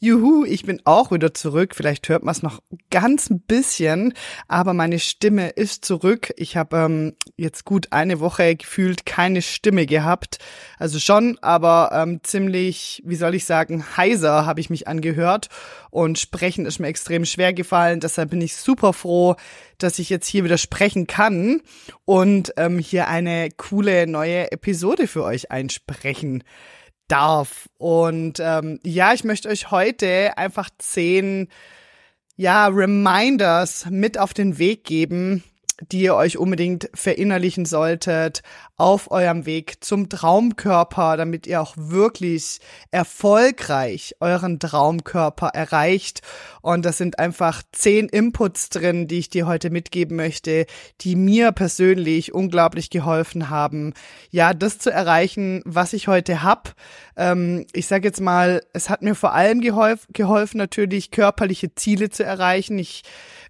Juhu, ich bin auch wieder zurück. Vielleicht hört man es noch ganz ein bisschen, aber meine Stimme ist zurück. Ich habe ähm, jetzt gut eine Woche gefühlt keine Stimme gehabt. Also schon, aber ähm, ziemlich, wie soll ich sagen, heiser habe ich mich angehört und sprechen ist mir extrem schwer gefallen. Deshalb bin ich super froh, dass ich jetzt hier wieder sprechen kann und ähm, hier eine coole neue Episode für euch einsprechen darf. Und ähm, ja, ich möchte euch heute einfach zehn ja, Reminders mit auf den Weg geben, die ihr euch unbedingt verinnerlichen solltet auf eurem Weg zum Traumkörper, damit ihr auch wirklich erfolgreich euren Traumkörper erreicht. Und das sind einfach zehn Inputs drin, die ich dir heute mitgeben möchte, die mir persönlich unglaublich geholfen haben, ja, das zu erreichen, was ich heute hab. Ähm, ich sage jetzt mal, es hat mir vor allem geholf geholfen, natürlich körperliche Ziele zu erreichen. Ich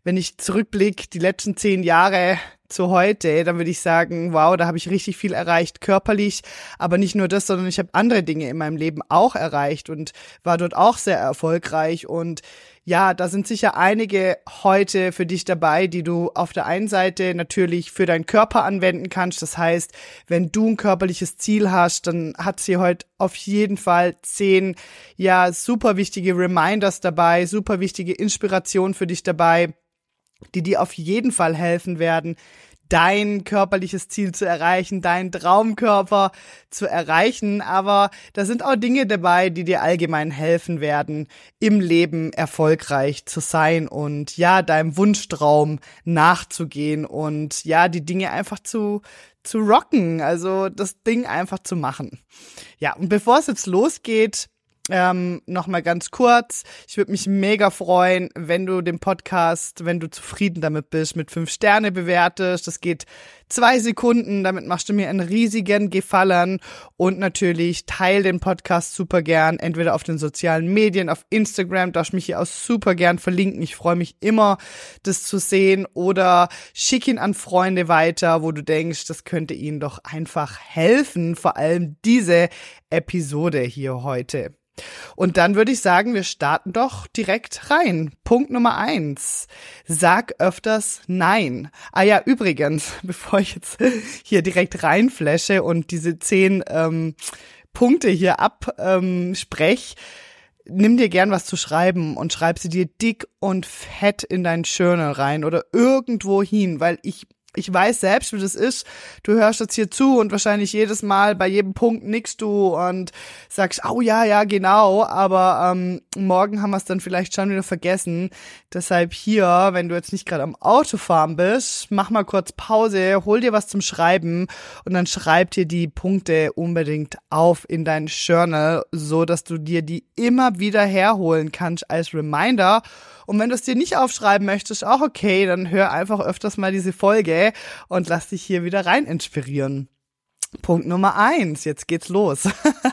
wenn ich zurückblicke, die letzten zehn Jahre zu heute, dann würde ich sagen, wow, da habe ich richtig viel erreicht körperlich, aber nicht nur das, sondern ich habe andere Dinge in meinem Leben auch erreicht und war dort auch sehr erfolgreich und ja, da sind sicher einige heute für dich dabei, die du auf der einen Seite natürlich für deinen Körper anwenden kannst. Das heißt, wenn du ein körperliches Ziel hast, dann hat sie heute auf jeden Fall zehn, ja, super wichtige Reminders dabei, super wichtige Inspiration für dich dabei die dir auf jeden Fall helfen werden, dein körperliches Ziel zu erreichen, deinen Traumkörper zu erreichen. Aber da sind auch Dinge dabei, die dir allgemein helfen werden, im Leben erfolgreich zu sein und ja, deinem Wunschtraum nachzugehen und ja, die Dinge einfach zu, zu rocken, also das Ding einfach zu machen. Ja, und bevor es jetzt losgeht, ähm, Nochmal ganz kurz. Ich würde mich mega freuen, wenn du den Podcast, wenn du zufrieden damit bist, mit fünf Sterne bewertest. Das geht zwei Sekunden. Damit machst du mir einen riesigen Gefallen. Und natürlich teil den Podcast super gern. Entweder auf den sozialen Medien, auf Instagram. Darfst mich hier auch super gern verlinken. Ich freue mich immer, das zu sehen. Oder schick ihn an Freunde weiter, wo du denkst, das könnte ihnen doch einfach helfen. Vor allem diese Episode hier heute. Und dann würde ich sagen, wir starten doch direkt rein. Punkt Nummer eins. Sag öfters Nein. Ah ja, übrigens, bevor ich jetzt hier direkt reinflashe und diese zehn ähm, Punkte hier absprech, ähm, nimm dir gern was zu schreiben und schreib sie dir dick und fett in dein Journal rein oder irgendwo hin, weil ich ich weiß selbst, wie das ist. Du hörst jetzt hier zu und wahrscheinlich jedes Mal bei jedem Punkt nickst du und sagst, oh ja, ja, genau, aber ähm, morgen haben wir es dann vielleicht schon wieder vergessen. Deshalb hier, wenn du jetzt nicht gerade am Autofahren bist, mach mal kurz Pause, hol dir was zum Schreiben und dann schreib dir die Punkte unbedingt auf in dein Journal, so dass du dir die immer wieder herholen kannst als Reminder und wenn du es dir nicht aufschreiben möchtest, auch okay, dann hör einfach öfters mal diese Folge und lass dich hier wieder rein inspirieren. Punkt Nummer eins, jetzt geht's los.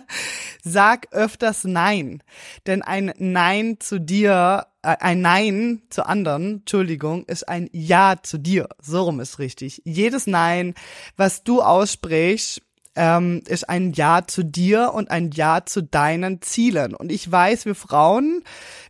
Sag öfters Nein, denn ein Nein zu dir, äh, ein Nein zu anderen, Entschuldigung, ist ein Ja zu dir. So rum ist richtig. Jedes Nein, was du aussprichst, ähm, ist ein Ja zu dir und ein Ja zu deinen Zielen. Und ich weiß, wir Frauen,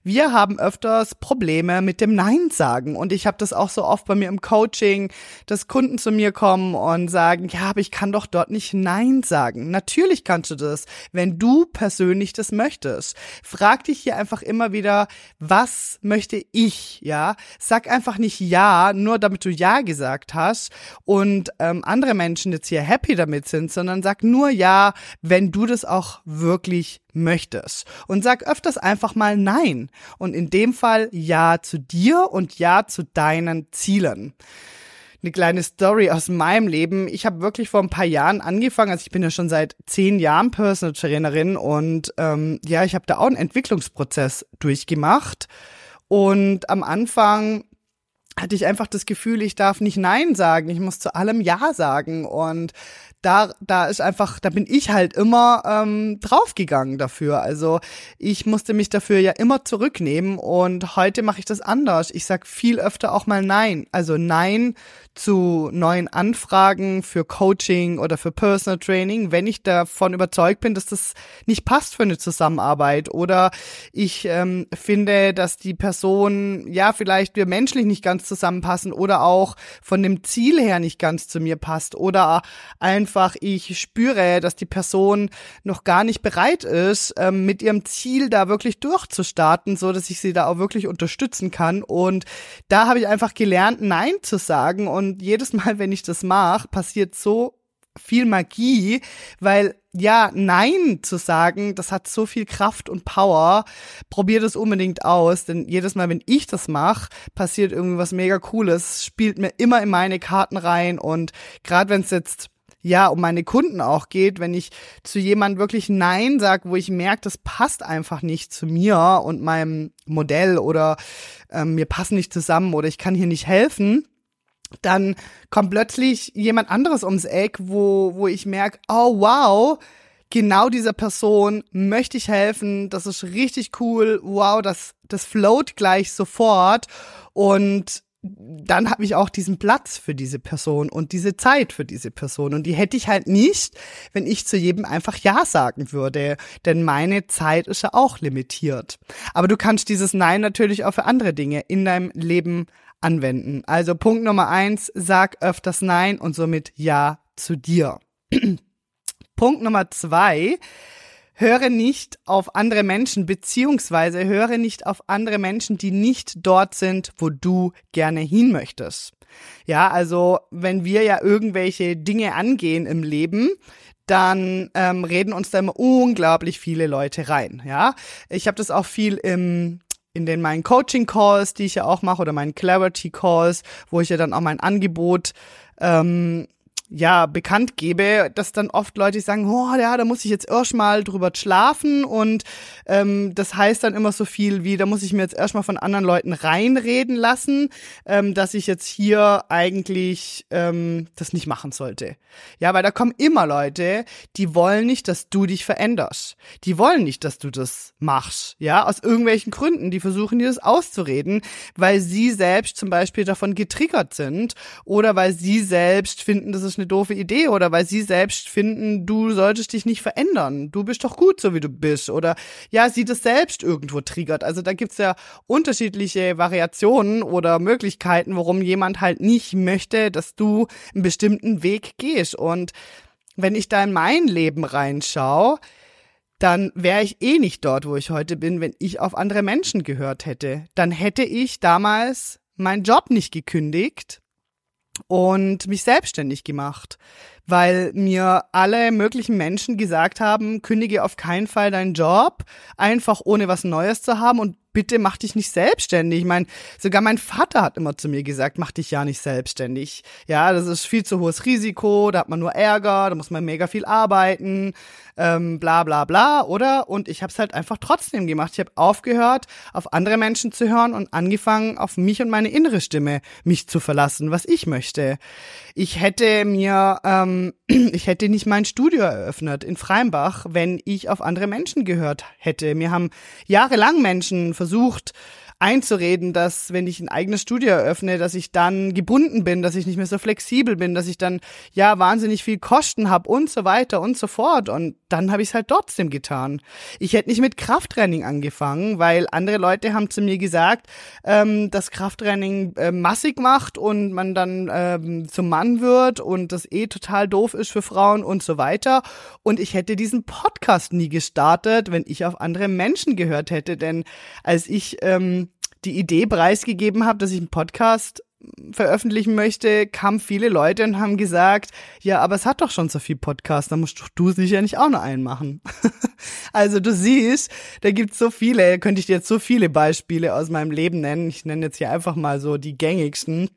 wir haben öfters Probleme mit dem Nein sagen. Und ich habe das auch so oft bei mir im Coaching, dass Kunden zu mir kommen und sagen, ja, aber ich kann doch dort nicht Nein sagen. Natürlich kannst du das, wenn du persönlich das möchtest. Frag dich hier einfach immer wieder, was möchte ich, ja? Sag einfach nicht Ja, nur damit du Ja gesagt hast und ähm, andere Menschen jetzt hier happy damit sind, sondern sag nur Ja, wenn du das auch wirklich möchtest. Und sag öfters einfach mal Nein. Und in dem Fall Ja zu dir und Ja zu deinen Zielen eine kleine Story aus meinem Leben. Ich habe wirklich vor ein paar Jahren angefangen, also ich bin ja schon seit zehn Jahren Personal Trainerin und ähm, ja, ich habe da auch einen Entwicklungsprozess durchgemacht. Und am Anfang hatte ich einfach das Gefühl, ich darf nicht Nein sagen, ich muss zu allem Ja sagen und da, da ist einfach, da bin ich halt immer ähm, draufgegangen dafür. Also ich musste mich dafür ja immer zurücknehmen und heute mache ich das anders. Ich sag viel öfter auch mal Nein. Also Nein zu neuen Anfragen für Coaching oder für Personal Training, wenn ich davon überzeugt bin, dass das nicht passt für eine Zusammenarbeit oder ich ähm, finde, dass die Person, ja, vielleicht wir menschlich nicht ganz zusammenpassen oder auch von dem Ziel her nicht ganz zu mir passt oder einfach ich spüre, dass die Person noch gar nicht bereit ist, ähm, mit ihrem Ziel da wirklich durchzustarten, so dass ich sie da auch wirklich unterstützen kann. Und da habe ich einfach gelernt, Nein zu sagen. Und und jedes Mal, wenn ich das mache, passiert so viel Magie, weil ja, Nein zu sagen, das hat so viel Kraft und Power. Probier das unbedingt aus, denn jedes Mal, wenn ich das mache, passiert irgendwas mega Cooles, spielt mir immer in meine Karten rein. Und gerade wenn es jetzt ja, um meine Kunden auch geht, wenn ich zu jemand wirklich Nein sage, wo ich merke, das passt einfach nicht zu mir und meinem Modell oder ähm, mir passen nicht zusammen oder ich kann hier nicht helfen, dann kommt plötzlich jemand anderes ums Eck, wo, wo ich merke, oh wow, genau dieser Person möchte ich helfen, das ist richtig cool, wow, das, das float gleich sofort und dann habe ich auch diesen Platz für diese Person und diese Zeit für diese Person. Und die hätte ich halt nicht, wenn ich zu jedem einfach Ja sagen würde. Denn meine Zeit ist ja auch limitiert. Aber du kannst dieses Nein natürlich auch für andere Dinge in deinem Leben anwenden. Also Punkt Nummer eins, sag öfters Nein und somit Ja zu dir. Punkt Nummer zwei, höre nicht auf andere Menschen, beziehungsweise höre nicht auf andere Menschen, die nicht dort sind, wo du gerne hin möchtest. Ja, also wenn wir ja irgendwelche Dinge angehen im Leben, dann ähm, reden uns da immer unglaublich viele Leute rein. Ja, ich habe das auch viel im in den meinen Coaching-Calls, die ich ja auch mache, oder meinen Clarity-Calls, wo ich ja dann auch mein Angebot ähm, ja, bekannt gebe, dass dann oft Leute sagen, oh ja, da muss ich jetzt erstmal drüber schlafen und ähm, das heißt dann immer so viel wie, da muss ich mir jetzt erstmal von anderen Leuten reinreden lassen, ähm, dass ich jetzt hier eigentlich ähm, das nicht machen sollte. Ja, weil da kommen immer Leute, die wollen nicht, dass du dich veränderst. Die wollen nicht, dass du das machst. Ja, aus irgendwelchen Gründen. Die versuchen dir das auszureden, weil sie selbst zum Beispiel davon getriggert sind oder weil sie selbst finden, das ist ist eine doofe Idee oder weil sie selbst finden, du solltest dich nicht verändern. Du bist doch gut, so wie du bist. Oder ja, sie das selbst irgendwo triggert. Also da gibt's ja unterschiedliche Variationen oder Möglichkeiten, warum jemand halt nicht möchte, dass du einen bestimmten Weg gehst. Und wenn ich da in mein Leben reinschaue, dann wäre ich eh nicht dort, wo ich heute bin, wenn ich auf andere Menschen gehört hätte. Dann hätte ich damals meinen Job nicht gekündigt und mich selbstständig gemacht, weil mir alle möglichen Menschen gesagt haben, kündige auf keinen Fall deinen Job, einfach ohne was Neues zu haben und bitte mach dich nicht selbstständig. Ich meine, sogar mein Vater hat immer zu mir gesagt, mach dich ja nicht selbstständig. Ja, das ist viel zu hohes Risiko, da hat man nur Ärger, da muss man mega viel arbeiten, ähm, bla bla bla, oder? Und ich habe es halt einfach trotzdem gemacht. Ich habe aufgehört, auf andere Menschen zu hören und angefangen, auf mich und meine innere Stimme mich zu verlassen, was ich möchte. Ich hätte mir, ähm, ich hätte nicht mein Studio eröffnet in Freimbach, wenn ich auf andere Menschen gehört hätte. Mir haben jahrelang Menschen versucht, versucht, einzureden, dass wenn ich ein eigenes Studio eröffne, dass ich dann gebunden bin, dass ich nicht mehr so flexibel bin, dass ich dann ja wahnsinnig viel Kosten habe und so weiter und so fort. Und dann habe ich es halt trotzdem getan. Ich hätte nicht mit Krafttraining angefangen, weil andere Leute haben zu mir gesagt, ähm, dass Krafttraining äh, massig macht und man dann ähm, zum Mann wird und das eh total doof ist für Frauen und so weiter. Und ich hätte diesen Podcast nie gestartet, wenn ich auf andere Menschen gehört hätte. Denn als ich ähm, die Idee preisgegeben habe, dass ich einen Podcast veröffentlichen möchte, kamen viele Leute und haben gesagt, ja, aber es hat doch schon so viel Podcast, da musst du sicher nicht auch noch einen machen. also du siehst, da gibt's so viele, könnte ich dir jetzt so viele Beispiele aus meinem Leben nennen. Ich nenne jetzt hier einfach mal so die gängigsten.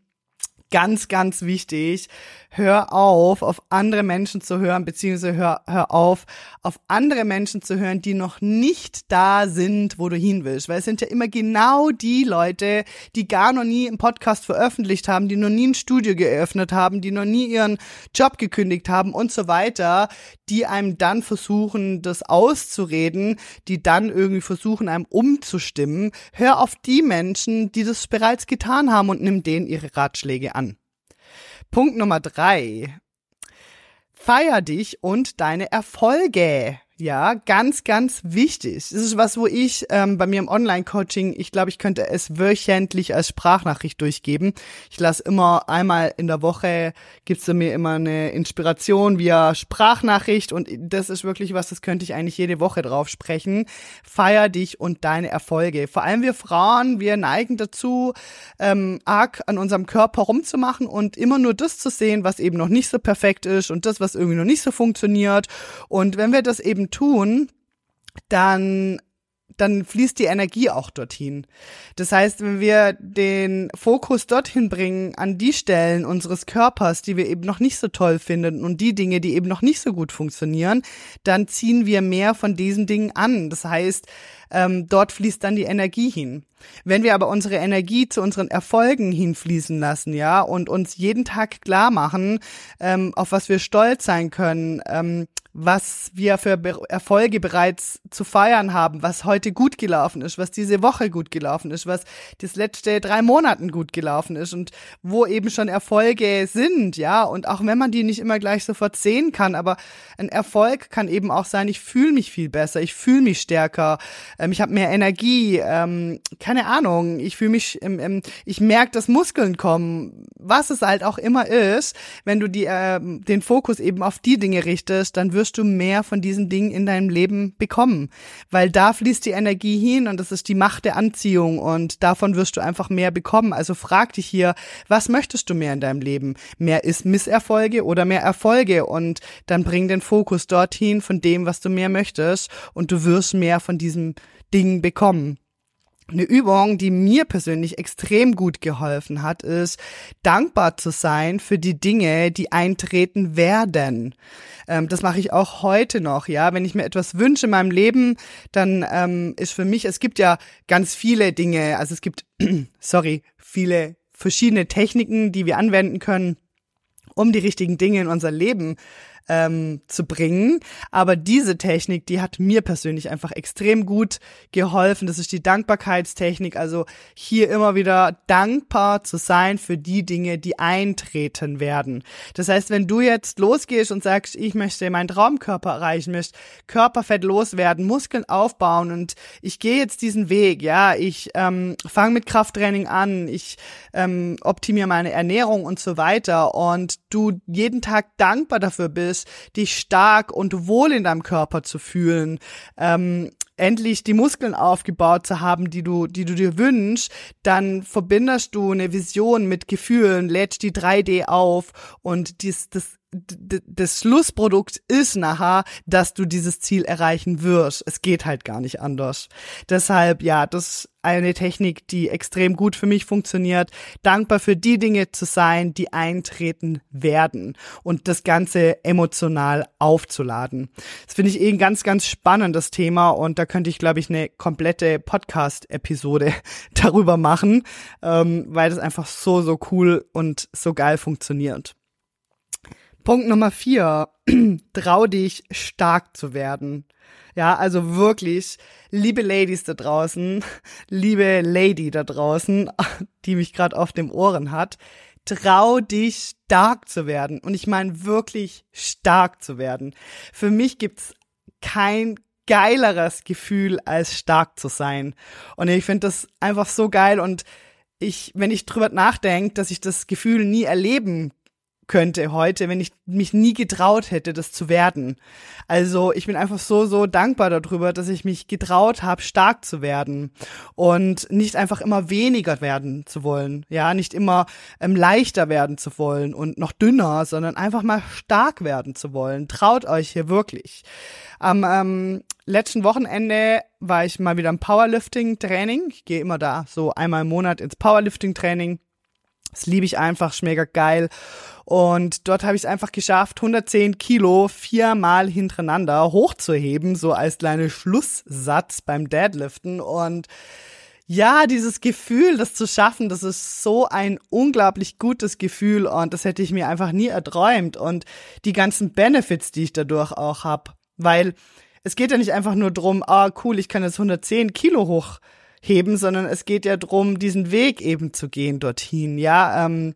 Ganz, ganz wichtig, hör auf, auf andere Menschen zu hören, beziehungsweise hör, hör auf, auf andere Menschen zu hören, die noch nicht da sind, wo du hin willst. Weil es sind ja immer genau die Leute, die gar noch nie einen Podcast veröffentlicht haben, die noch nie ein Studio geöffnet haben, die noch nie ihren Job gekündigt haben und so weiter, die einem dann versuchen, das auszureden, die dann irgendwie versuchen, einem umzustimmen. Hör auf die Menschen, die das bereits getan haben und nimm denen ihre Ratschläge an. Punkt Nummer drei. Feier dich und deine Erfolge. Ja, ganz, ganz wichtig. Das ist was, wo ich ähm, bei mir im Online-Coaching, ich glaube, ich könnte es wöchentlich als Sprachnachricht durchgeben. Ich lasse immer einmal in der Woche, gibt's da mir immer eine Inspiration via Sprachnachricht und das ist wirklich was, das könnte ich eigentlich jede Woche drauf sprechen. Feier dich und deine Erfolge. Vor allem wir Frauen, wir neigen dazu, ähm, arg an unserem Körper rumzumachen und immer nur das zu sehen, was eben noch nicht so perfekt ist und das, was irgendwie noch nicht so funktioniert. Und wenn wir das eben tun, dann dann fließt die Energie auch dorthin. Das heißt, wenn wir den Fokus dorthin bringen, an die Stellen unseres Körpers, die wir eben noch nicht so toll finden und die Dinge, die eben noch nicht so gut funktionieren, dann ziehen wir mehr von diesen Dingen an. Das heißt, ähm, dort fließt dann die Energie hin. Wenn wir aber unsere Energie zu unseren Erfolgen hinfließen lassen, ja, und uns jeden Tag klar machen, ähm, auf was wir stolz sein können, ähm, was wir für Be Erfolge bereits zu feiern haben, was heute gut gelaufen ist, was diese Woche gut gelaufen ist, was das letzte drei Monaten gut gelaufen ist und wo eben schon Erfolge sind, ja. Und auch wenn man die nicht immer gleich sofort sehen kann, aber ein Erfolg kann eben auch sein, ich fühle mich viel besser, ich fühle mich stärker, ähm, ich habe mehr Energie, ähm, keine Ahnung, ich fühle mich, ähm, ähm, ich merke, dass Muskeln kommen, was es halt auch immer ist, wenn du die, äh, den Fokus eben auf die Dinge richtest, dann wirst wirst du mehr von diesen Dingen in deinem Leben bekommen, weil da fließt die Energie hin und das ist die Macht der Anziehung und davon wirst du einfach mehr bekommen. Also frag dich hier, was möchtest du mehr in deinem Leben? Mehr ist Misserfolge oder mehr Erfolge und dann bring den Fokus dorthin von dem, was du mehr möchtest und du wirst mehr von diesem Ding bekommen. Eine Übung, die mir persönlich extrem gut geholfen hat, ist dankbar zu sein für die Dinge, die eintreten werden. Ähm, das mache ich auch heute noch, ja. Wenn ich mir etwas wünsche in meinem Leben, dann ähm, ist für mich, es gibt ja ganz viele Dinge, also es gibt, sorry, viele verschiedene Techniken, die wir anwenden können, um die richtigen Dinge in unser Leben ähm, zu bringen. Aber diese Technik, die hat mir persönlich einfach extrem gut geholfen. Das ist die Dankbarkeitstechnik. Also hier immer wieder dankbar zu sein für die Dinge, die eintreten werden. Das heißt, wenn du jetzt losgehst und sagst, ich möchte meinen Traumkörper erreichen, möchte Körperfett loswerden, Muskeln aufbauen und ich gehe jetzt diesen Weg, ja, ich ähm, fange mit Krafttraining an, ich ähm, optimiere meine Ernährung und so weiter und du jeden Tag dankbar dafür bist, ist, dich stark und wohl in deinem Körper zu fühlen, ähm, endlich die Muskeln aufgebaut zu haben, die du, die du dir wünschst, dann verbindest du eine Vision mit Gefühlen, lädst die 3D auf und dies, das das Schlussprodukt ist nachher, dass du dieses Ziel erreichen wirst. Es geht halt gar nicht anders. Deshalb, ja, das ist eine Technik, die extrem gut für mich funktioniert. Dankbar für die Dinge zu sein, die eintreten werden und das Ganze emotional aufzuladen. Das finde ich eh ein ganz, ganz spannendes Thema und da könnte ich, glaube ich, eine komplette Podcast-Episode darüber machen, ähm, weil das einfach so, so cool und so geil funktioniert. Punkt Nummer vier. Trau dich, stark zu werden. Ja, also wirklich, liebe Ladies da draußen, liebe Lady da draußen, die mich gerade auf dem Ohren hat, trau dich, stark zu werden. Und ich meine wirklich stark zu werden. Für mich gibt's kein geileres Gefühl, als stark zu sein. Und ich finde das einfach so geil und ich, wenn ich drüber nachdenke, dass ich das Gefühl nie erleben könnte heute, wenn ich mich nie getraut hätte, das zu werden. Also ich bin einfach so, so dankbar darüber, dass ich mich getraut habe, stark zu werden und nicht einfach immer weniger werden zu wollen. Ja, nicht immer ähm, leichter werden zu wollen und noch dünner, sondern einfach mal stark werden zu wollen. Traut euch hier wirklich. Am ähm, letzten Wochenende war ich mal wieder im Powerlifting-Training. Ich gehe immer da so einmal im Monat ins Powerlifting-Training Das liebe ich einfach, mega geil. Und dort habe ich es einfach geschafft, 110 Kilo viermal hintereinander hochzuheben, so als kleine Schlusssatz beim Deadliften. Und ja, dieses Gefühl, das zu schaffen, das ist so ein unglaublich gutes Gefühl und das hätte ich mir einfach nie erträumt. Und die ganzen Benefits, die ich dadurch auch hab, weil es geht ja nicht einfach nur drum, ah cool, ich kann jetzt 110 Kilo hochheben, sondern es geht ja drum, diesen Weg eben zu gehen dorthin. Ja, ähm,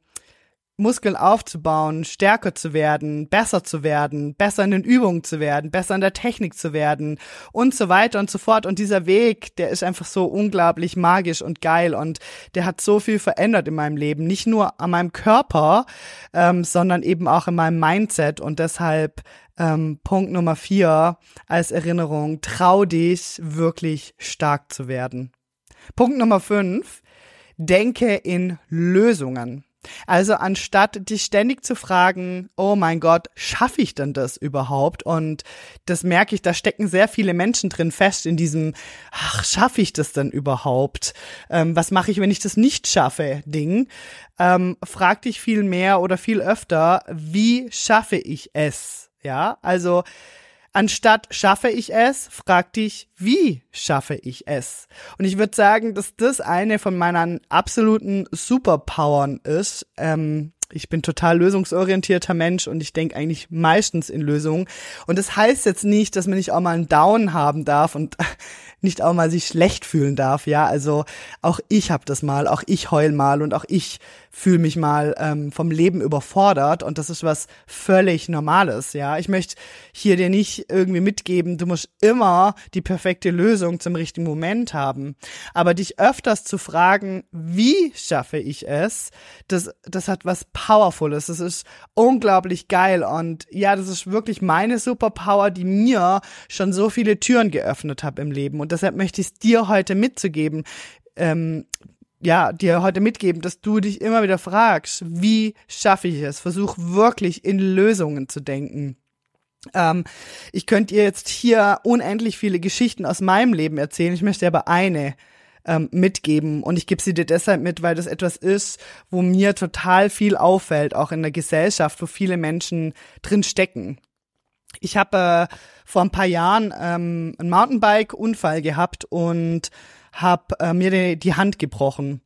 Muskeln aufzubauen, stärker zu werden, besser zu werden, besser in den Übungen zu werden, besser in der Technik zu werden und so weiter und so fort. Und dieser Weg, der ist einfach so unglaublich magisch und geil und der hat so viel verändert in meinem Leben. Nicht nur an meinem Körper, ähm, sondern eben auch in meinem Mindset. Und deshalb ähm, Punkt Nummer vier als Erinnerung, trau dich wirklich stark zu werden. Punkt Nummer fünf, denke in Lösungen. Also anstatt dich ständig zu fragen, oh mein Gott, schaffe ich denn das überhaupt? Und das merke ich, da stecken sehr viele Menschen drin fest in diesem, ach, schaffe ich das denn überhaupt? Ähm, was mache ich, wenn ich das nicht schaffe? Ding. Ähm, frag dich viel mehr oder viel öfter, wie schaffe ich es? Ja, also Anstatt schaffe ich es, frag dich, wie schaffe ich es? Und ich würde sagen, dass das eine von meinen absoluten Superpowern ist. Ähm, ich bin total lösungsorientierter Mensch und ich denke eigentlich meistens in Lösungen. Und das heißt jetzt nicht, dass man nicht auch mal einen Down haben darf und nicht auch mal sich schlecht fühlen darf. Ja, also auch ich habe das mal, auch ich heul mal und auch ich fühle mich mal ähm, vom Leben überfordert und das ist was völlig Normales, ja. Ich möchte hier dir nicht irgendwie mitgeben, du musst immer die perfekte Lösung zum richtigen Moment haben. Aber dich öfters zu fragen, wie schaffe ich es, das, das hat was Powerfules, das ist unglaublich geil und ja, das ist wirklich meine Superpower, die mir schon so viele Türen geöffnet hat im Leben und deshalb möchte ich es dir heute mitzugeben. Ähm, ja, dir heute mitgeben, dass du dich immer wieder fragst, wie schaffe ich es? Versuch wirklich in Lösungen zu denken. Ähm, ich könnte dir jetzt hier unendlich viele Geschichten aus meinem Leben erzählen. Ich möchte aber eine ähm, mitgeben und ich gebe sie dir deshalb mit, weil das etwas ist, wo mir total viel auffällt, auch in der Gesellschaft, wo viele Menschen drin stecken. Ich habe äh, vor ein paar Jahren ähm, einen Mountainbike-Unfall gehabt und habe äh, mir die, die Hand gebrochen.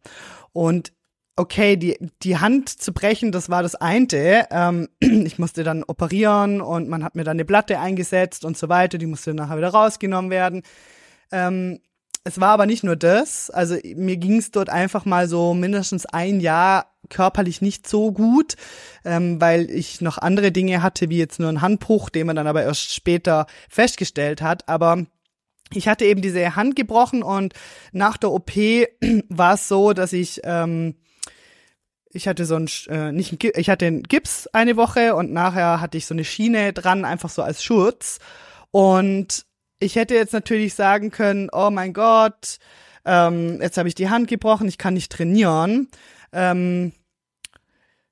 Und okay, die, die Hand zu brechen, das war das eine. Ähm, ich musste dann operieren und man hat mir dann eine Platte eingesetzt und so weiter. Die musste nachher wieder rausgenommen werden. Ähm, es war aber nicht nur das. Also mir ging es dort einfach mal so mindestens ein Jahr körperlich nicht so gut, ähm, weil ich noch andere Dinge hatte, wie jetzt nur einen Handbruch, den man dann aber erst später festgestellt hat. Aber ich hatte eben diese Hand gebrochen und nach der OP war es so, dass ich ähm, ich hatte so ein äh, nicht ein, ich hatte einen Gips eine Woche und nachher hatte ich so eine Schiene dran einfach so als Schutz und ich hätte jetzt natürlich sagen können, oh mein Gott, ähm, jetzt habe ich die Hand gebrochen, ich kann nicht trainieren. Ähm,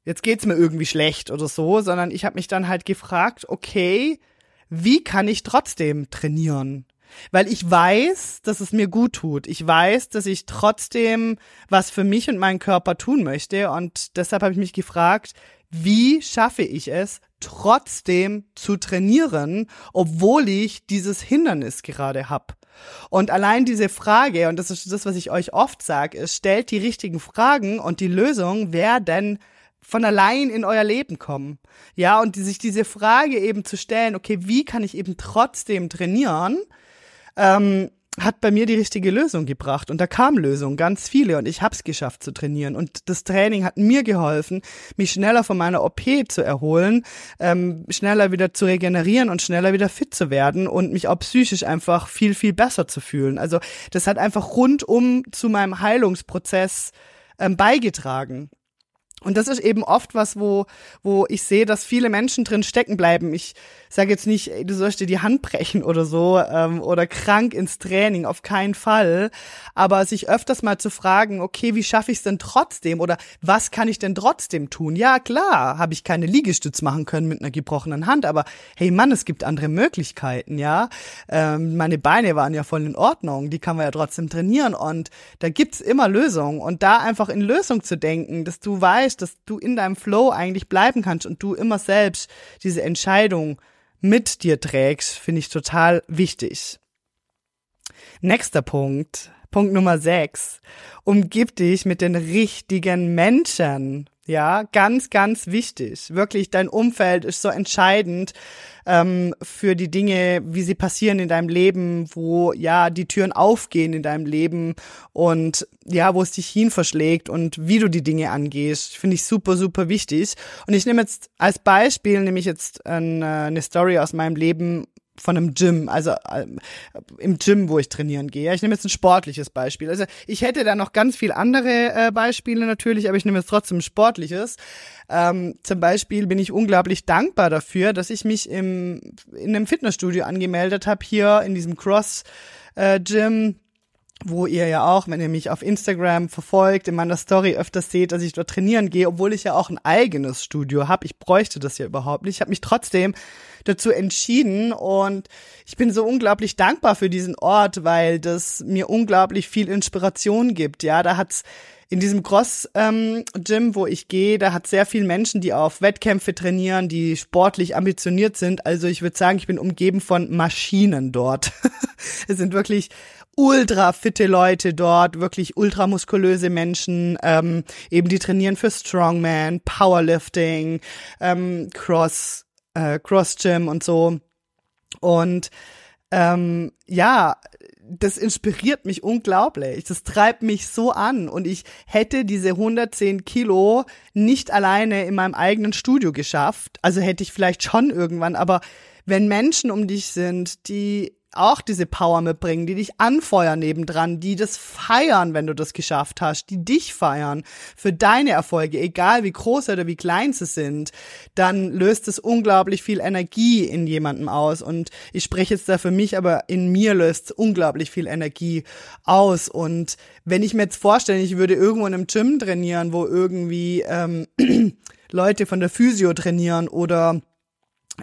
jetzt geht's mir irgendwie schlecht oder so, sondern ich habe mich dann halt gefragt, okay, wie kann ich trotzdem trainieren? Weil ich weiß, dass es mir gut tut. Ich weiß, dass ich trotzdem was für mich und meinen Körper tun möchte. Und deshalb habe ich mich gefragt, wie schaffe ich es, trotzdem zu trainieren, obwohl ich dieses Hindernis gerade hab. Und allein diese Frage, und das ist das, was ich euch oft sage, ist, stellt die richtigen Fragen und die Lösung werden von allein in euer Leben kommen. Ja, und die, sich diese Frage eben zu stellen, okay, wie kann ich eben trotzdem trainieren? ähm, hat bei mir die richtige Lösung gebracht und da kamen Lösungen, ganz viele und ich habe es geschafft zu trainieren und das Training hat mir geholfen, mich schneller von meiner OP zu erholen, ähm, schneller wieder zu regenerieren und schneller wieder fit zu werden und mich auch psychisch einfach viel, viel besser zu fühlen. Also das hat einfach rundum zu meinem Heilungsprozess ähm, beigetragen. Und das ist eben oft was, wo, wo ich sehe, dass viele Menschen drin stecken bleiben. Ich sage jetzt nicht, ey, du sollst dir die Hand brechen oder so ähm, oder krank ins Training, auf keinen Fall. Aber sich öfters mal zu fragen, okay, wie schaffe ich es denn trotzdem oder was kann ich denn trotzdem tun? Ja, klar, habe ich keine Liegestütz machen können mit einer gebrochenen Hand, aber hey Mann, es gibt andere Möglichkeiten, ja. Ähm, meine Beine waren ja voll in Ordnung, die kann man ja trotzdem trainieren und da gibt's immer Lösungen. Und da einfach in Lösung zu denken, dass du weißt, dass du in deinem Flow eigentlich bleiben kannst und du immer selbst diese Entscheidung mit dir trägst, finde ich total wichtig. Nächster Punkt, Punkt Nummer 6. Umgib dich mit den richtigen Menschen. Ja, ganz, ganz wichtig. Wirklich, dein Umfeld ist so entscheidend ähm, für die Dinge, wie sie passieren in deinem Leben, wo ja die Türen aufgehen in deinem Leben und ja, wo es dich hin verschlägt und wie du die Dinge angehst, finde ich super, super wichtig. Und ich nehme jetzt als Beispiel, nehme ich jetzt eine, eine Story aus meinem Leben, von einem Gym, also äh, im Gym, wo ich trainieren gehe. Ich nehme jetzt ein sportliches Beispiel. Also ich hätte da noch ganz viel andere äh, Beispiele natürlich, aber ich nehme jetzt trotzdem ein sportliches. Ähm, zum Beispiel bin ich unglaublich dankbar dafür, dass ich mich im, in einem Fitnessstudio angemeldet habe, hier in diesem Cross äh, wo ihr ja auch, wenn ihr mich auf Instagram verfolgt, in meiner Story öfters seht, dass ich dort trainieren gehe, obwohl ich ja auch ein eigenes Studio habe. Ich bräuchte das ja überhaupt nicht. Ich habe mich trotzdem dazu entschieden und ich bin so unglaublich dankbar für diesen Ort, weil das mir unglaublich viel Inspiration gibt. Ja, da hat's in diesem Cross-Gym, ähm, wo ich gehe, da hat sehr viele Menschen, die auf Wettkämpfe trainieren, die sportlich ambitioniert sind. Also ich würde sagen, ich bin umgeben von Maschinen dort. es sind wirklich ultra fitte Leute dort, wirklich ultramuskulöse Menschen, ähm, eben die trainieren für Strongman, Powerlifting, ähm, Cross, äh, Cross Gym und so. Und ähm, ja, das inspiriert mich unglaublich. Das treibt mich so an. Und ich hätte diese 110 Kilo nicht alleine in meinem eigenen Studio geschafft. Also hätte ich vielleicht schon irgendwann, aber wenn Menschen um dich sind, die auch diese Power mitbringen, die dich anfeuern nebendran, die das feiern, wenn du das geschafft hast, die dich feiern für deine Erfolge, egal wie groß oder wie klein sie sind, dann löst es unglaublich viel Energie in jemandem aus. Und ich spreche jetzt da für mich, aber in mir löst es unglaublich viel Energie aus. Und wenn ich mir jetzt vorstelle, ich würde irgendwo in einem Gym trainieren, wo irgendwie ähm, Leute von der Physio trainieren oder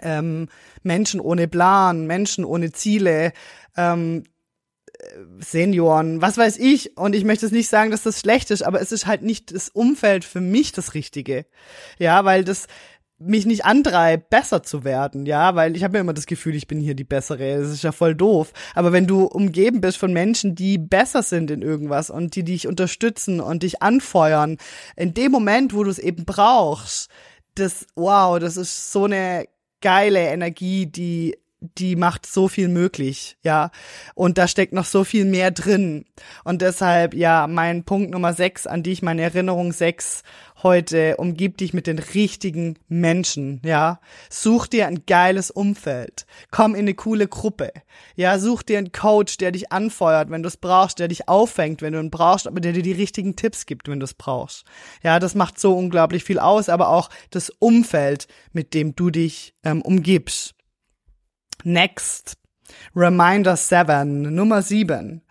ähm, Menschen ohne Plan, Menschen ohne Ziele, ähm, Senioren, was weiß ich. Und ich möchte es nicht sagen, dass das schlecht ist, aber es ist halt nicht das Umfeld für mich das Richtige. Ja, weil das mich nicht antreibt, besser zu werden, ja, weil ich habe ja immer das Gefühl, ich bin hier die bessere. Das ist ja voll doof. Aber wenn du umgeben bist von Menschen, die besser sind in irgendwas und die dich unterstützen und dich anfeuern, in dem Moment, wo du es eben brauchst, das, wow, das ist so eine geile Energie, die die macht so viel möglich, ja. Und da steckt noch so viel mehr drin. Und deshalb, ja, mein Punkt Nummer sechs, an dich, meine Erinnerung sechs heute, umgib dich mit den richtigen Menschen, ja. Such dir ein geiles Umfeld. Komm in eine coole Gruppe. Ja, such dir einen Coach, der dich anfeuert, wenn du es brauchst, der dich auffängt, wenn du ihn brauchst, aber der dir die richtigen Tipps gibt, wenn du es brauchst. Ja, das macht so unglaublich viel aus, aber auch das Umfeld, mit dem du dich ähm, umgibst. Next. Reminder 7, Nummer 7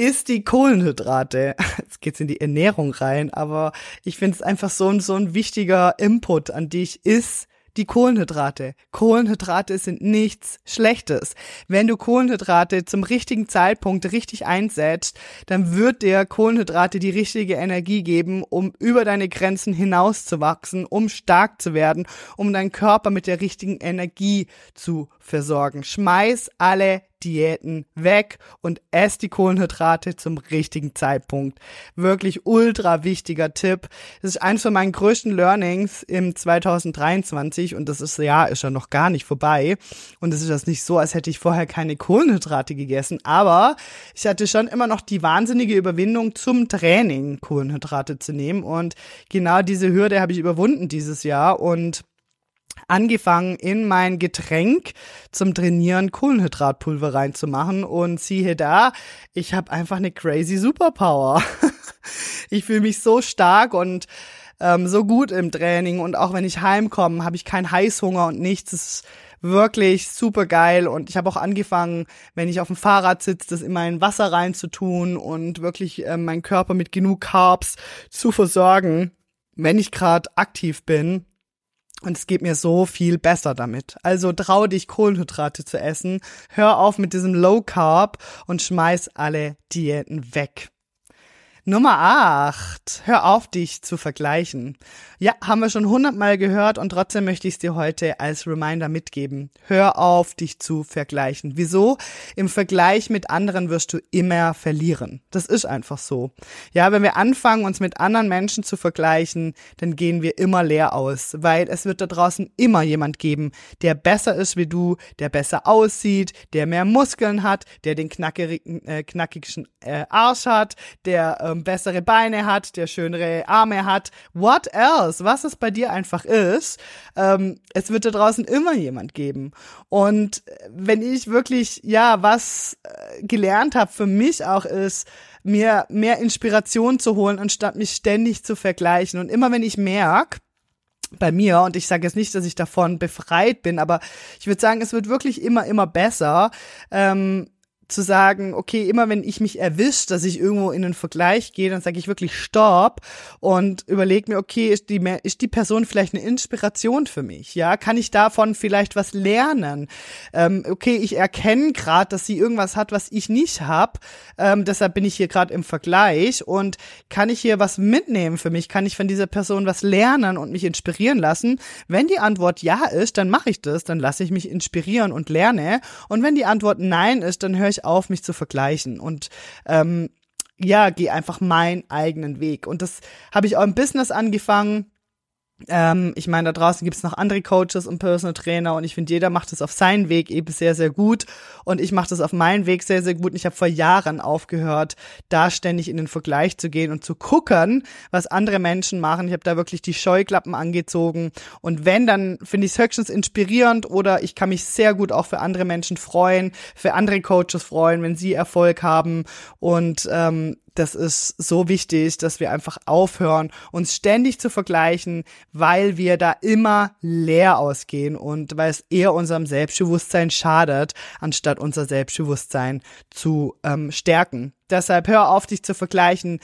ist die Kohlenhydrate. Jetzt geht's in die Ernährung rein, aber ich finde es einfach so ein, so ein wichtiger Input an dich ist die Kohlenhydrate. Kohlenhydrate sind nichts Schlechtes. Wenn du Kohlenhydrate zum richtigen Zeitpunkt richtig einsetzt, dann wird dir Kohlenhydrate die richtige Energie geben, um über deine Grenzen hinauszuwachsen, um stark zu werden, um deinen Körper mit der richtigen Energie zu versorgen. Schmeiß alle Diäten weg und ess die Kohlenhydrate zum richtigen Zeitpunkt. Wirklich ultra wichtiger Tipp. Das ist eines von meinen größten Learnings im 2023 und das ist ja ist ja noch gar nicht vorbei und es ist das nicht so, als hätte ich vorher keine Kohlenhydrate gegessen, aber ich hatte schon immer noch die wahnsinnige Überwindung zum Training Kohlenhydrate zu nehmen und genau diese Hürde habe ich überwunden dieses Jahr und angefangen, in mein Getränk zum Trainieren Kohlenhydratpulver reinzumachen und siehe da, ich habe einfach eine crazy Superpower. ich fühle mich so stark und ähm, so gut im Training und auch wenn ich heimkomme, habe ich keinen Heißhunger und nichts. Es ist wirklich super geil und ich habe auch angefangen, wenn ich auf dem Fahrrad sitze, das in mein Wasser reinzutun und wirklich äh, meinen Körper mit genug Carbs zu versorgen, wenn ich gerade aktiv bin. Und es geht mir so viel besser damit. Also trau dich, Kohlenhydrate zu essen. Hör auf mit diesem Low Carb und schmeiß alle Diäten weg. Nummer 8. Hör auf, dich zu vergleichen. Ja, haben wir schon hundertmal gehört und trotzdem möchte ich es dir heute als Reminder mitgeben. Hör auf, dich zu vergleichen. Wieso? Im Vergleich mit anderen wirst du immer verlieren. Das ist einfach so. Ja, wenn wir anfangen, uns mit anderen Menschen zu vergleichen, dann gehen wir immer leer aus, weil es wird da draußen immer jemand geben, der besser ist wie du, der besser aussieht, der mehr Muskeln hat, der den knackigen, äh, knackigen äh, Arsch hat, der ähm, bessere Beine hat, der schönere Arme hat, what else, was es bei dir einfach ist, ähm, es wird da draußen immer jemand geben. Und wenn ich wirklich, ja, was äh, gelernt habe für mich auch ist, mir mehr Inspiration zu holen, anstatt mich ständig zu vergleichen. Und immer wenn ich merke, bei mir und ich sage jetzt nicht, dass ich davon befreit bin, aber ich würde sagen, es wird wirklich immer, immer besser. Ähm, zu sagen, okay, immer wenn ich mich erwischt, dass ich irgendwo in einen Vergleich gehe, dann sage ich wirklich Stopp und überlege mir, okay, ist die, ist die Person vielleicht eine Inspiration für mich? Ja, kann ich davon vielleicht was lernen? Ähm, okay, ich erkenne gerade, dass sie irgendwas hat, was ich nicht habe, ähm, deshalb bin ich hier gerade im Vergleich und kann ich hier was mitnehmen für mich? Kann ich von dieser Person was lernen und mich inspirieren lassen? Wenn die Antwort ja ist, dann mache ich das, dann lasse ich mich inspirieren und lerne und wenn die Antwort nein ist, dann höre ich auf, mich zu vergleichen und ähm, ja, geh einfach meinen eigenen Weg. Und das habe ich auch im Business angefangen ähm, ich meine, da draußen gibt es noch andere Coaches und Personal Trainer und ich finde, jeder macht es auf seinen Weg eben sehr, sehr gut und ich mache das auf meinen Weg sehr, sehr gut. Und ich habe vor Jahren aufgehört, da ständig in den Vergleich zu gehen und zu gucken, was andere Menschen machen. Ich habe da wirklich die Scheuklappen angezogen und wenn, dann finde ich es höchstens inspirierend oder ich kann mich sehr gut auch für andere Menschen freuen, für andere Coaches freuen, wenn sie Erfolg haben und ähm, das ist so wichtig, dass wir einfach aufhören, uns ständig zu vergleichen, weil wir da immer leer ausgehen und weil es eher unserem Selbstbewusstsein schadet, anstatt unser Selbstbewusstsein zu ähm, stärken. Deshalb hör auf, dich zu vergleichen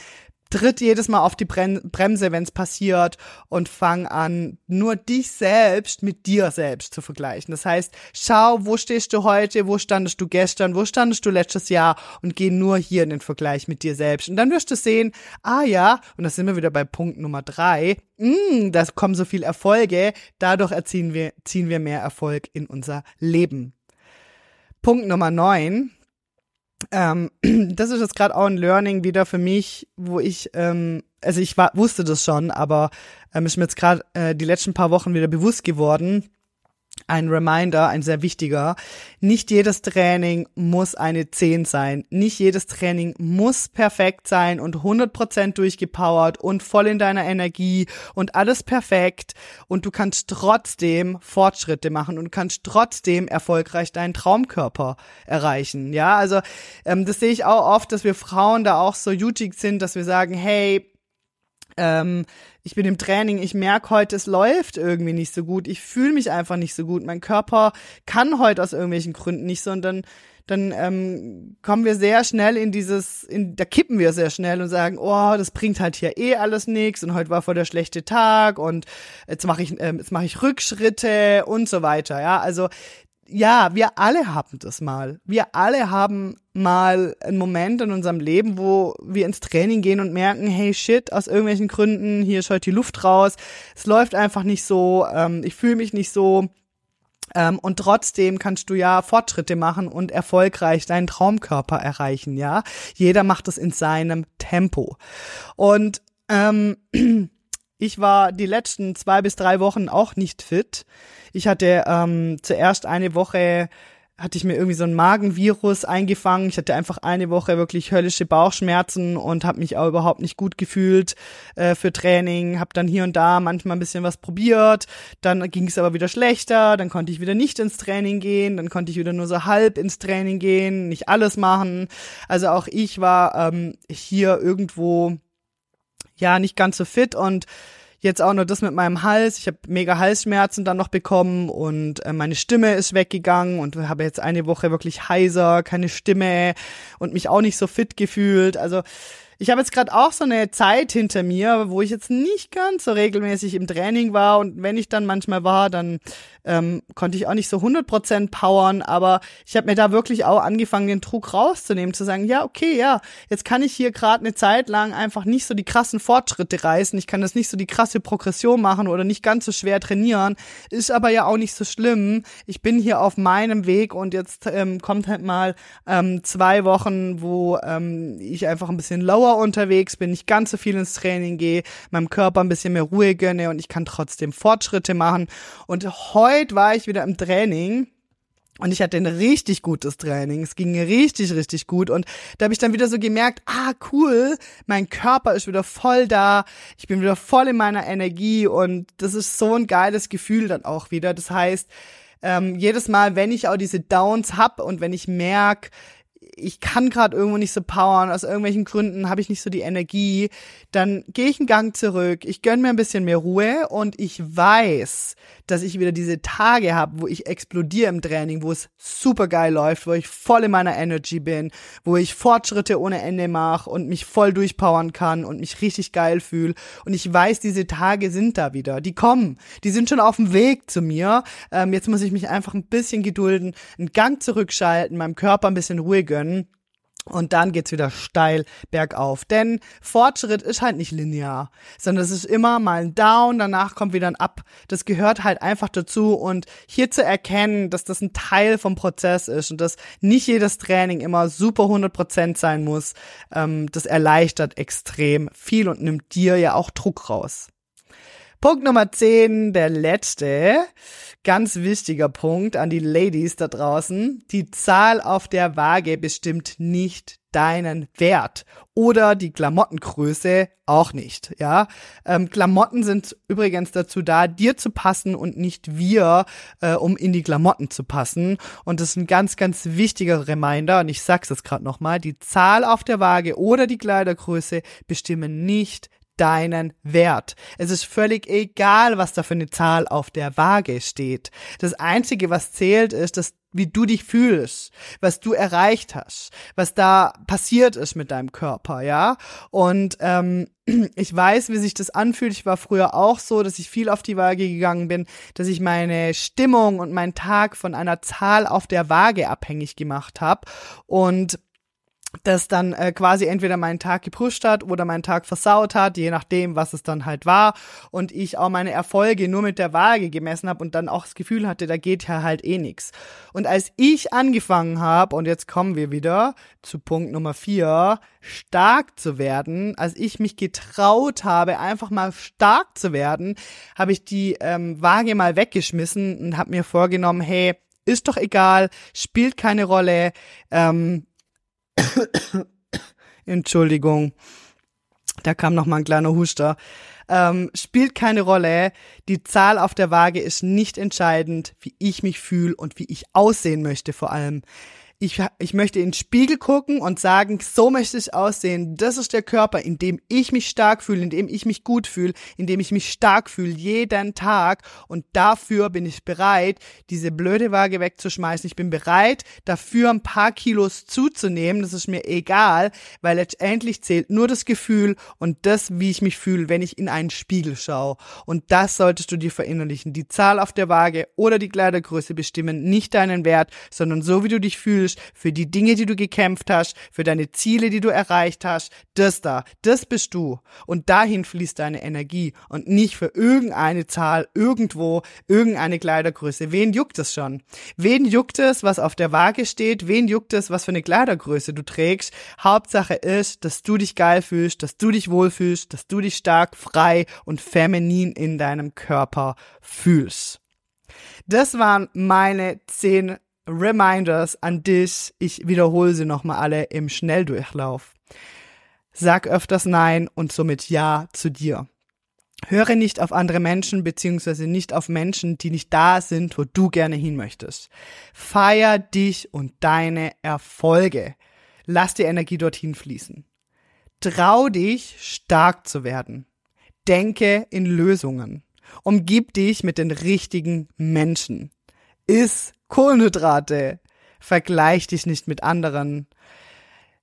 tritt jedes Mal auf die Bremse, wenn es passiert und fang an, nur dich selbst mit dir selbst zu vergleichen. Das heißt, schau, wo stehst du heute, wo standest du gestern, wo standest du letztes Jahr und geh nur hier in den Vergleich mit dir selbst. Und dann wirst du sehen, ah ja, und da sind wir wieder bei Punkt Nummer drei, mh, mm, da kommen so viel Erfolge, dadurch erziehen wir, ziehen wir mehr Erfolg in unser Leben. Punkt Nummer neun, ähm, das ist jetzt gerade auch ein Learning wieder für mich, wo ich, ähm, also ich war, wusste das schon, aber ähm, ist mir jetzt gerade äh, die letzten paar Wochen wieder bewusst geworden, ein Reminder, ein sehr wichtiger. Nicht jedes Training muss eine 10 sein. Nicht jedes Training muss perfekt sein und 100% durchgepowert und voll in deiner Energie und alles perfekt. Und du kannst trotzdem Fortschritte machen und kannst trotzdem erfolgreich deinen Traumkörper erreichen. Ja, also ähm, das sehe ich auch oft, dass wir Frauen da auch so jutig sind, dass wir sagen, hey, ähm, ich bin im Training, ich merke heute, es läuft irgendwie nicht so gut, ich fühle mich einfach nicht so gut, mein Körper kann heute aus irgendwelchen Gründen nicht so. Und dann dann ähm, kommen wir sehr schnell in dieses, in, da kippen wir sehr schnell und sagen, oh, das bringt halt hier eh alles nichts und heute war voll der schlechte Tag. Und jetzt mache ich, äh, jetzt mache ich Rückschritte und so weiter. Ja, also ja, wir alle haben das mal. Wir alle haben mal einen Moment in unserem Leben, wo wir ins Training gehen und merken, hey shit, aus irgendwelchen Gründen, hier ist heute die Luft raus, es läuft einfach nicht so, ähm, ich fühle mich nicht so. Ähm, und trotzdem kannst du ja Fortschritte machen und erfolgreich deinen Traumkörper erreichen, ja. Jeder macht es in seinem Tempo. Und ähm, ich war die letzten zwei bis drei Wochen auch nicht fit. Ich hatte ähm, zuerst eine Woche hatte ich mir irgendwie so ein Magenvirus eingefangen. Ich hatte einfach eine Woche wirklich höllische Bauchschmerzen und habe mich auch überhaupt nicht gut gefühlt äh, für Training. Habe dann hier und da manchmal ein bisschen was probiert. Dann ging es aber wieder schlechter. Dann konnte ich wieder nicht ins Training gehen. Dann konnte ich wieder nur so halb ins Training gehen, nicht alles machen. Also auch ich war ähm, hier irgendwo ja nicht ganz so fit und jetzt auch nur das mit meinem Hals. Ich habe mega Halsschmerzen dann noch bekommen und äh, meine Stimme ist weggegangen und habe jetzt eine Woche wirklich heiser, keine Stimme und mich auch nicht so fit gefühlt. Also ich habe jetzt gerade auch so eine Zeit hinter mir, wo ich jetzt nicht ganz so regelmäßig im Training war. Und wenn ich dann manchmal war, dann ähm, konnte ich auch nicht so 100% powern, aber ich habe mir da wirklich auch angefangen, den Druck rauszunehmen, zu sagen, ja, okay, ja, jetzt kann ich hier gerade eine Zeit lang einfach nicht so die krassen Fortschritte reißen, ich kann das nicht so die krasse Progression machen oder nicht ganz so schwer trainieren, ist aber ja auch nicht so schlimm. Ich bin hier auf meinem Weg und jetzt ähm, kommt halt mal ähm, zwei Wochen, wo ähm, ich einfach ein bisschen lower unterwegs bin, nicht ganz so viel ins Training gehe, meinem Körper ein bisschen mehr Ruhe gönne und ich kann trotzdem Fortschritte machen. Und heute war ich wieder im Training und ich hatte ein richtig gutes Training. Es ging richtig, richtig gut. Und da habe ich dann wieder so gemerkt, ah, cool, mein Körper ist wieder voll da. Ich bin wieder voll in meiner Energie. Und das ist so ein geiles Gefühl dann auch wieder. Das heißt, ähm, jedes Mal, wenn ich auch diese Downs hab und wenn ich merk, ich kann gerade irgendwo nicht so powern, aus irgendwelchen Gründen habe ich nicht so die Energie, dann gehe ich einen Gang zurück, ich gönn mir ein bisschen mehr Ruhe und ich weiß, dass ich wieder diese Tage habe, wo ich explodiere im Training, wo es super geil läuft, wo ich voll in meiner Energy bin, wo ich Fortschritte ohne Ende mache und mich voll durchpowern kann und mich richtig geil fühle. Und ich weiß, diese Tage sind da wieder. Die kommen. Die sind schon auf dem Weg zu mir. Ähm, jetzt muss ich mich einfach ein bisschen gedulden, einen Gang zurückschalten, meinem Körper ein bisschen Ruhe gönnen und dann geht's wieder steil bergauf. Denn Fortschritt ist halt nicht linear, sondern es ist immer mal ein Down, danach kommt wieder ein Up. Das gehört halt einfach dazu. Und hier zu erkennen, dass das ein Teil vom Prozess ist und dass nicht jedes Training immer super 100% sein muss, ähm, das erleichtert extrem viel und nimmt dir ja auch Druck raus. Punkt Nummer 10, der letzte, ganz wichtiger Punkt an die Ladies da draußen. Die Zahl auf der Waage bestimmt nicht deinen Wert oder die Klamottengröße auch nicht. Ja, ähm, Klamotten sind übrigens dazu da, dir zu passen und nicht wir, äh, um in die Klamotten zu passen. Und das ist ein ganz, ganz wichtiger Reminder. Und ich sag's jetzt gerade noch mal: Die Zahl auf der Waage oder die Kleidergröße bestimmen nicht deinen Wert. Es ist völlig egal, was da für eine Zahl auf der Waage steht. Das Einzige, was zählt, ist, dass wie du dich fühlst, was du erreicht hast, was da passiert ist mit deinem Körper, ja. Und ähm, ich weiß, wie sich das anfühlt. Ich war früher auch so, dass ich viel auf die Waage gegangen bin, dass ich meine Stimmung und meinen Tag von einer Zahl auf der Waage abhängig gemacht habe. Und das dann äh, quasi entweder meinen Tag gepusht hat oder meinen Tag versaut hat, je nachdem, was es dann halt war. Und ich auch meine Erfolge nur mit der Waage gemessen habe und dann auch das Gefühl hatte, da geht ja halt eh nix. Und als ich angefangen habe, und jetzt kommen wir wieder zu Punkt Nummer vier, stark zu werden, als ich mich getraut habe, einfach mal stark zu werden, habe ich die ähm, Waage mal weggeschmissen und habe mir vorgenommen, hey, ist doch egal, spielt keine Rolle. Ähm, Entschuldigung, da kam noch mal ein kleiner Huster. Ähm, spielt keine Rolle. Die Zahl auf der Waage ist nicht entscheidend, wie ich mich fühle und wie ich aussehen möchte vor allem ich, ich möchte in den Spiegel gucken und sagen, so möchte ich aussehen. Das ist der Körper, in dem ich mich stark fühle, in dem ich mich gut fühle, in dem ich mich stark fühle, jeden Tag. Und dafür bin ich bereit, diese blöde Waage wegzuschmeißen. Ich bin bereit, dafür ein paar Kilos zuzunehmen. Das ist mir egal, weil letztendlich zählt nur das Gefühl und das, wie ich mich fühle, wenn ich in einen Spiegel schaue. Und das solltest du dir verinnerlichen. Die Zahl auf der Waage oder die Kleidergröße bestimmen nicht deinen Wert, sondern so, wie du dich fühlst, fühlst, für die Dinge, die du gekämpft hast, für deine Ziele, die du erreicht hast, das da, das bist du. Und dahin fließt deine Energie und nicht für irgendeine Zahl, irgendwo, irgendeine Kleidergröße. Wen juckt es schon? Wen juckt es, was auf der Waage steht? Wen juckt es, was für eine Kleidergröße du trägst? Hauptsache ist, dass du dich geil fühlst, dass du dich wohlfühlst, dass du dich stark, frei und feminin in deinem Körper fühlst. Das waren meine zehn Reminders an dich. Ich wiederhole sie nochmal alle im Schnelldurchlauf. Sag öfters Nein und somit Ja zu dir. Höre nicht auf andere Menschen beziehungsweise nicht auf Menschen, die nicht da sind, wo du gerne hin möchtest. Feier dich und deine Erfolge. Lass die Energie dorthin fließen. Trau dich, stark zu werden. Denke in Lösungen. Umgib dich mit den richtigen Menschen. Iss Kohlenhydrate. Vergleich dich nicht mit anderen.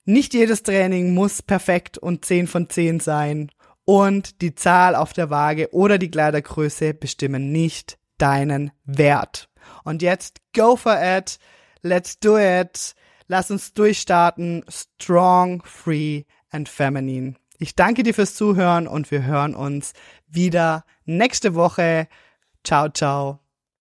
Nicht jedes Training muss perfekt und 10 von 10 sein. Und die Zahl auf der Waage oder die Kleidergröße bestimmen nicht deinen Wert. Und jetzt go for it. Let's do it. Lass uns durchstarten. Strong, free and feminine. Ich danke dir fürs Zuhören und wir hören uns wieder nächste Woche. Ciao, ciao.